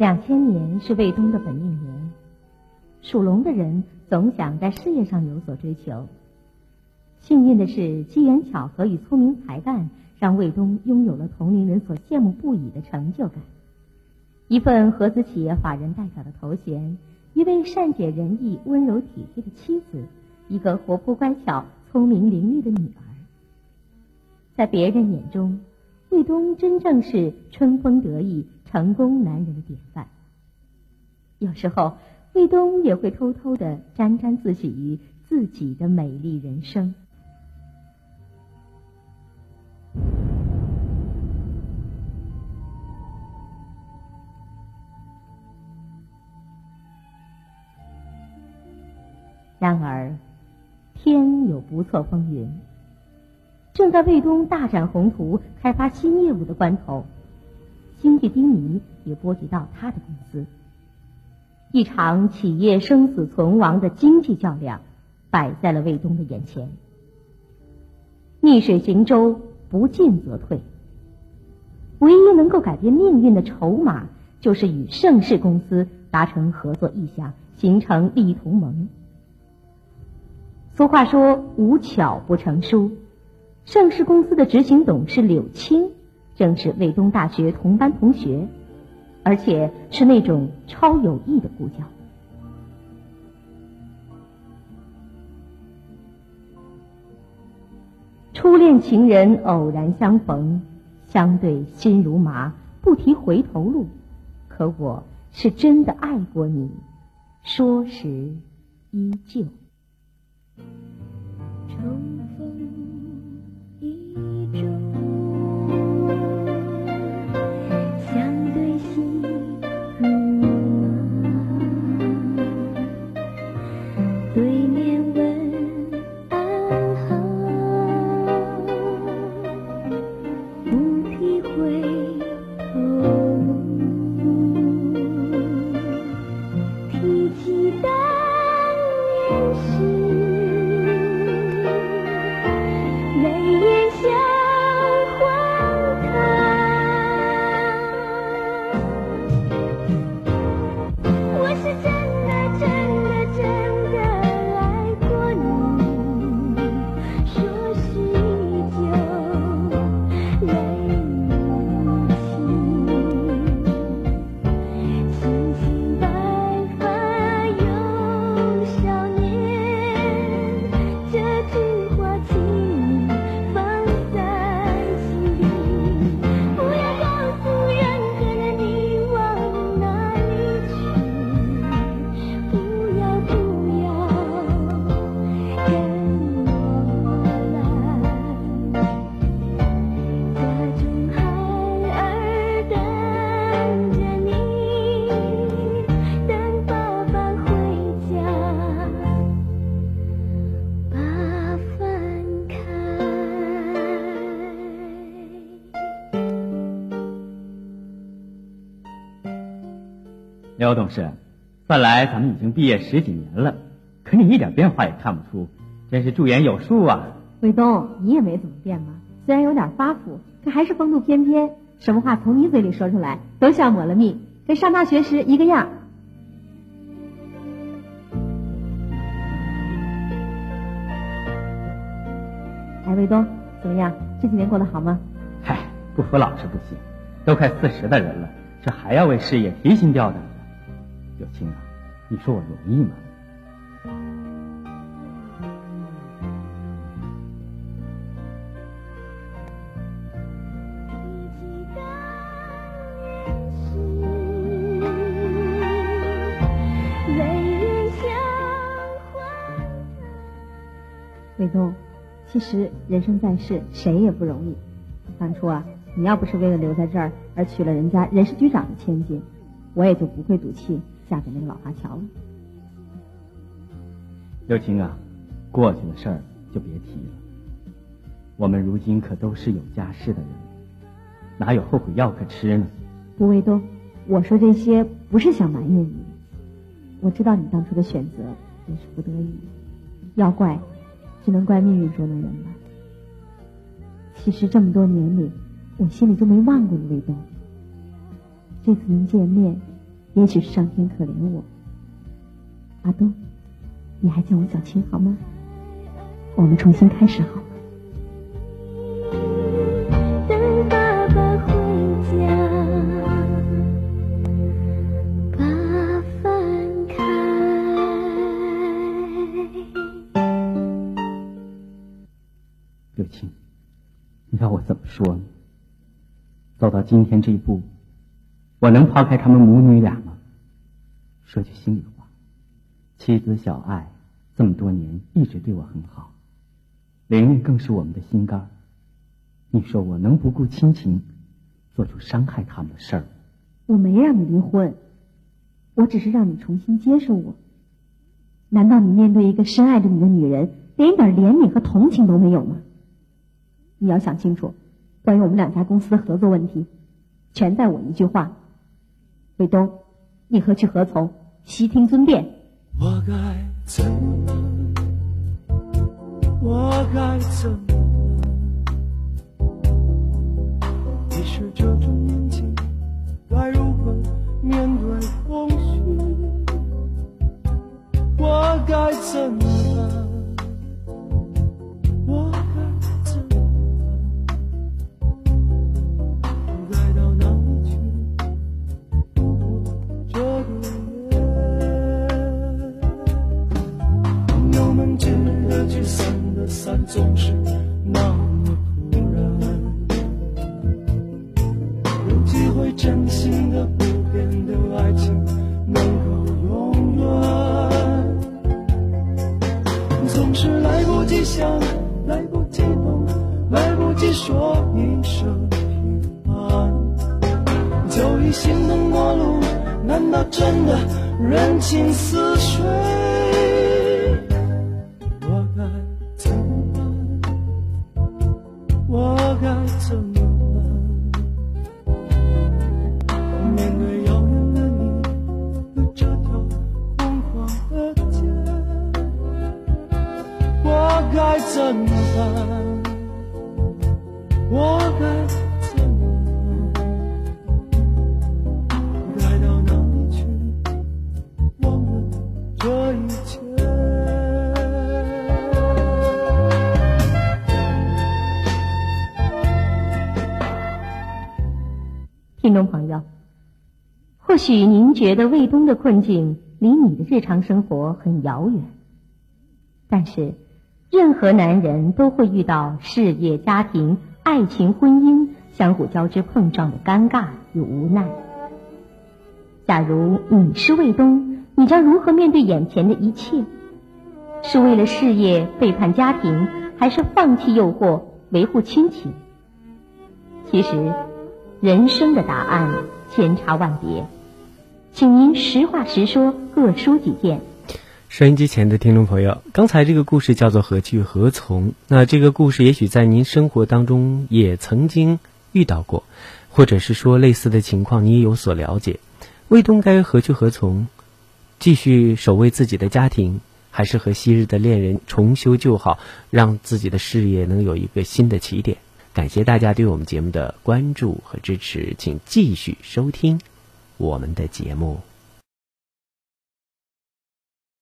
两千年是卫东的本命年，属龙的人总想在事业上有所追求。幸运的是，机缘巧合与聪明才干让卫东拥有了同龄人所羡慕不已的成就感。一份合资企业法人代表的头衔，一位善解人意、温柔体贴的妻子，一个活泼乖巧、聪明伶俐的女儿，在别人眼中，卫东真正是春风得意。成功男人的典范。有时候，卫东也会偷偷的沾沾自喜于自己的美丽人生。然而，天有不测风云。正在卫东大展宏图、开发新业务的关头。经济低迷也波及到他的公司，一场企业生死存亡的经济较量摆在了卫东的眼前。逆水行舟，不进则退。唯一能够改变命运的筹码，就是与盛世公司达成合作意向，形成利益同盟。俗话说“无巧不成书”，盛世公司的执行董事柳青。正是卫东大学同班同学，而且是那种超有意的故交。初恋情人偶然相逢，相对心如麻，不提回头路。可我是真的爱过你，说时依旧。泪眼下。刘董事，算来咱们已经毕业十几年了，可你一点变化也看不出，真是驻颜有术啊！卫东，你也没怎么变嘛，虽然有点发福，可还是风度翩翩，什么话从你嘴里说出来都像抹了蜜，跟上大学时一个样。哎，卫东，怎么样？这几年过得好吗？嗨，不服老是不行，都快四十的人了，这还要为事业提心吊胆。小青啊，你说我容易吗？伟东，其实人生在世，谁也不容易。当初啊，你要不是为了留在这儿而娶了人家人事局长的千金，我也就不会赌气。嫁给那个老华侨了，刘青啊，过去的事儿就别提了。我们如今可都是有家室的人，哪有后悔药可吃呢？不卫东，我说这些不是想埋怨你，我知道你当初的选择也是不得已，要怪，只能怪命运捉弄人了。其实这么多年里，我心里就没忘过你卫东。这次能见面。也许是上天可怜我。阿东，你还叫我小青好吗？我们重新开始好吗？等爸爸回家，把饭开。柳青，你要我怎么说呢？走到今天这一步，我能抛开他们母女俩吗？说句心里话，妻子小爱这么多年一直对我很好，玲玲更是我们的心肝。你说我能不顾亲情，做出伤害他们的事儿？我没让你离婚，我只是让你重新接受我。难道你面对一个深爱着你的女人，连一点怜悯和同情都没有吗？你要想清楚，关于我们两家公司的合作问题，全在我一句话。卫东，你何去何从？悉听尊便。我该怎么？我该怎么？你是这种年纪，该如何面对空虚？我该怎么散的散，总是那么突然。有机会真心的不变的爱情，能够永远。总是来不及想，来不及懂，来不及说一声平安，就已心疼过路。难道真的人情似水？听众朋友，或许您觉得卫东的困境离你的日常生活很遥远，但是，任何男人都会遇到事业、家庭、爱情、婚姻相互交织碰撞的尴尬与无奈。假如你是卫东，你将如何面对眼前的一切？是为了事业背叛家庭，还是放弃诱惑维护亲情？其实，人生的答案千差万别，请您实话实说，各抒己见。收音机前的听众朋友，刚才这个故事叫做《何去何从》。那这个故事也许在您生活当中也曾经遇到过，或者是说类似的情况你也有所了解。卫东该何去何从？继续守卫自己的家庭，还是和昔日的恋人重修旧好，让自己的事业能有一个新的起点？感谢大家对我们节目的关注和支持，请继续收听我们的节目。